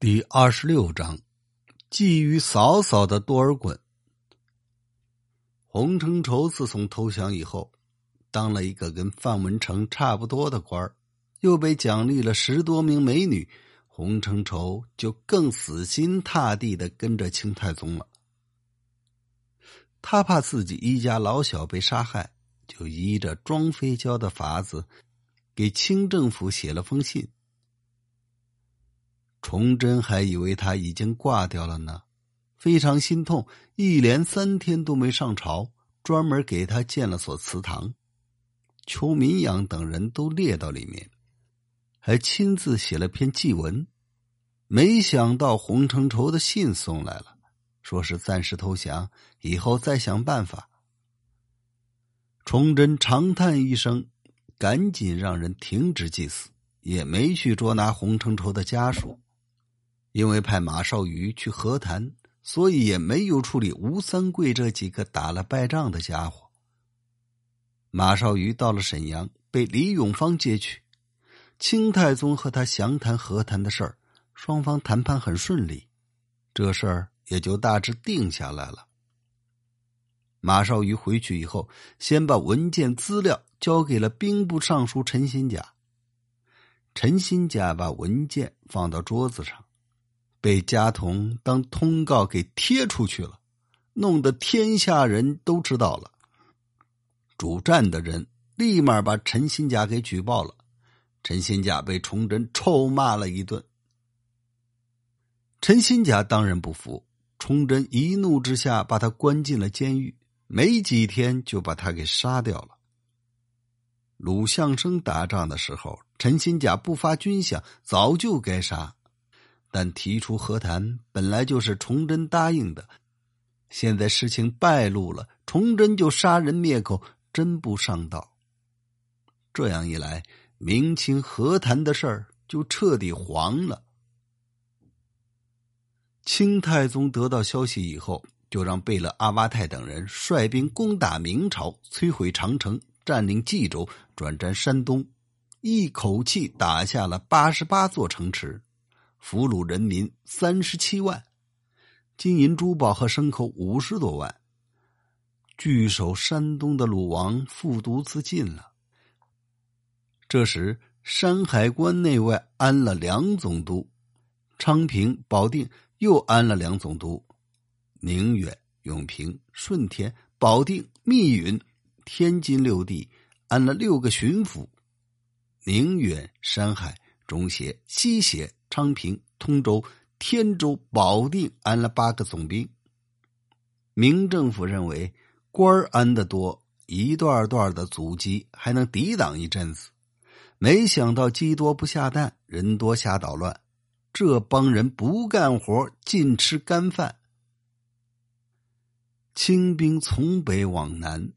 第二十六章，觊觎嫂嫂的多尔衮。洪承畴自从投降以后，当了一个跟范文成差不多的官又被奖励了十多名美女，洪承畴就更死心塌地的跟着清太宗了。他怕自己一家老小被杀害，就依着庄妃教的法子，给清政府写了封信。崇祯还以为他已经挂掉了呢，非常心痛，一连三天都没上朝，专门给他建了所祠堂，邱民养等人都列到里面，还亲自写了篇祭文。没想到洪承畴的信送来了，说是暂时投降，以后再想办法。崇祯长叹一声，赶紧让人停止祭祀，也没去捉拿洪承畴的家属。因为派马绍瑜去和谈，所以也没有处理吴三桂这几个打了败仗的家伙。马绍瑜到了沈阳，被李永芳接去。清太宗和他详谈和谈的事儿，双方谈判很顺利，这事儿也就大致定下来了。马绍瑜回去以后，先把文件资料交给了兵部尚书陈新甲。陈新甲把文件放到桌子上。被家童当通告给贴出去了，弄得天下人都知道了。主战的人立马把陈新甲给举报了，陈新甲被崇祯臭骂了一顿。陈新甲当然不服，崇祯一怒之下把他关进了监狱，没几天就把他给杀掉了。鲁相生打仗的时候，陈新甲不发军饷，早就该杀。但提出和谈本来就是崇祯答应的，现在事情败露了，崇祯就杀人灭口，真不上道。这样一来，明清和谈的事儿就彻底黄了。清太宗得到消息以后，就让贝勒阿巴泰等人率兵攻打明朝，摧毁长城，占领冀州，转战山东，一口气打下了八十八座城池。俘虏人民三十七万，金银珠宝和牲口五十多万。据守山东的鲁王复读自尽了。这时，山海关内外安了两总督，昌平、保定又安了两总督，宁远、永平、顺天、保定、密云、天津六地安了六个巡抚，宁远、山海、中协、西协。昌平、通州、天州、保定安了八个总兵。明政府认为官安的多，一段段的阻击还能抵挡一阵子。没想到鸡多不下蛋，人多瞎捣乱。这帮人不干活，尽吃干饭。清兵从北往南，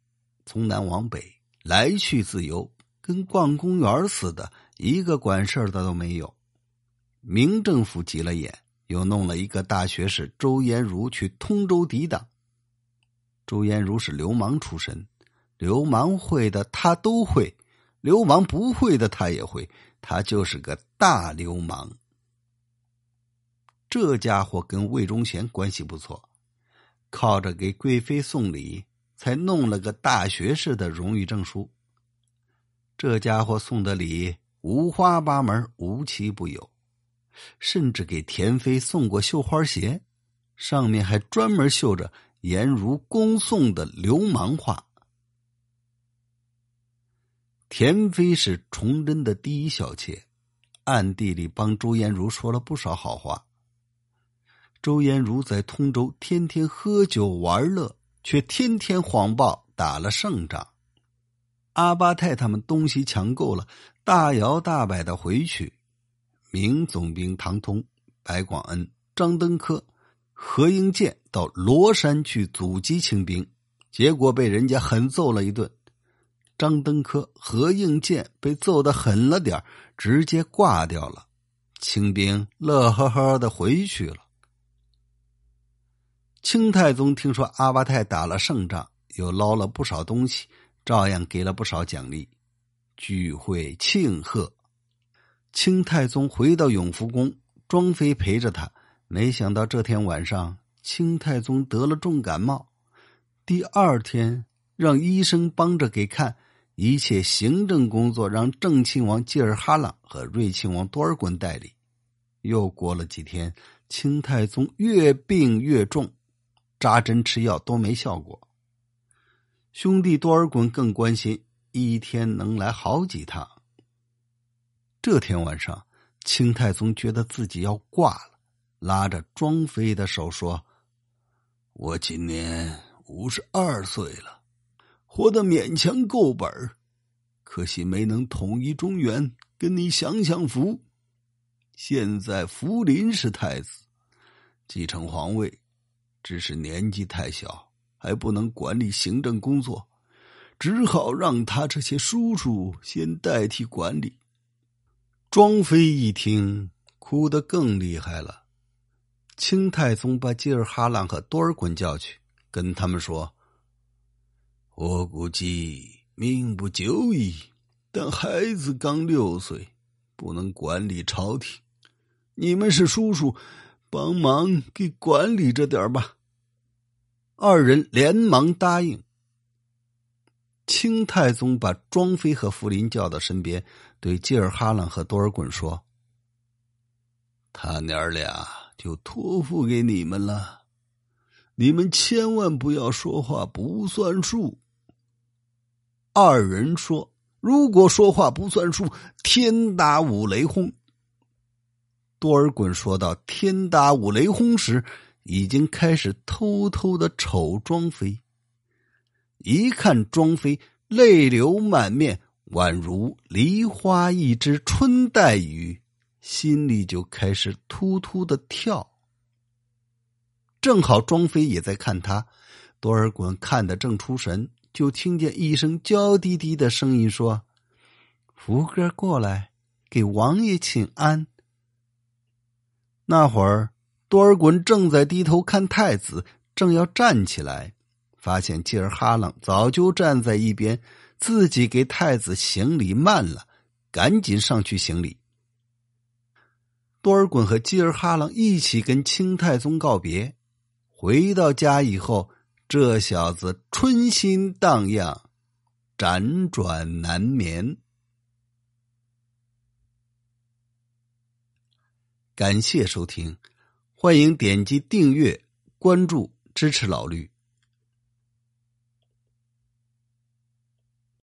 从南往北，来去自由，跟逛公园似的，一个管事的都没有。明政府急了眼，又弄了一个大学士周延儒去通州抵挡。周延儒是流氓出身，流氓会的他都会，流氓不会的他也会，他就是个大流氓。这家伙跟魏忠贤关系不错，靠着给贵妃送礼，才弄了个大学士的荣誉证书。这家伙送的礼五花八门，无奇不有。甚至给田妃送过绣花鞋，上面还专门绣着颜如恭送的流氓话。田妃是崇祯的第一小妾，暗地里帮周延儒说了不少好话。周延儒在通州天天喝酒玩乐，却天天谎报打了胜仗。阿巴泰他们东西抢够了，大摇大摆的回去。明总兵唐通、白广恩、张登科、何应建到罗山去阻击清兵，结果被人家狠揍了一顿。张登科、何应建被揍的狠了点直接挂掉了。清兵乐呵呵的回去了。清太宗听说阿巴泰打了胜仗，又捞了不少东西，照样给了不少奖励，聚会庆贺。清太宗回到永福宫，庄妃陪着他。没想到这天晚上，清太宗得了重感冒。第二天，让医生帮着给看，一切行政工作让正亲王济尔哈朗和睿亲王多尔衮代理。又过了几天，清太宗越病越重，扎针吃药都没效果。兄弟多尔衮更关心，一天能来好几趟。这天晚上，清太宗觉得自己要挂了。拉着庄妃的手说：“我今年五十二岁了，活得勉强够本儿可惜没能统一中原，跟你享享福。现在福临是太子，继承皇位，只是年纪太小，还不能管理行政工作，只好让他这些叔叔先代替管理。”庄妃一听，哭得更厉害了。清太宗把吉尔哈朗和多尔衮叫去，跟他们说：“我估计命不久矣，但孩子刚六岁，不能管理朝廷。你们是叔叔，帮忙给管理着点吧。”二人连忙答应。清太宗把庄妃和福临叫到身边，对吉尔哈朗和多尔衮说：“他娘俩。”就托付给你们了，你们千万不要说话不算数。二人说：“如果说话不算数，天打五雷轰。”多尔衮说到“天打五雷轰”时，已经开始偷偷的瞅庄妃。一看庄妃泪流满面，宛如梨花一枝春带雨。心里就开始突突的跳。正好庄妃也在看他，多尔衮看得正出神，就听见一声娇滴滴的声音说：“福哥过来，给王爷请安。”那会儿，多尔衮正在低头看太子，正要站起来，发现吉尔哈朗早就站在一边，自己给太子行礼慢了，赶紧上去行礼。多尔衮和吉尔哈朗一起跟清太宗告别，回到家以后，这小子春心荡漾，辗转难眠。感谢收听，欢迎点击订阅、关注、支持老绿。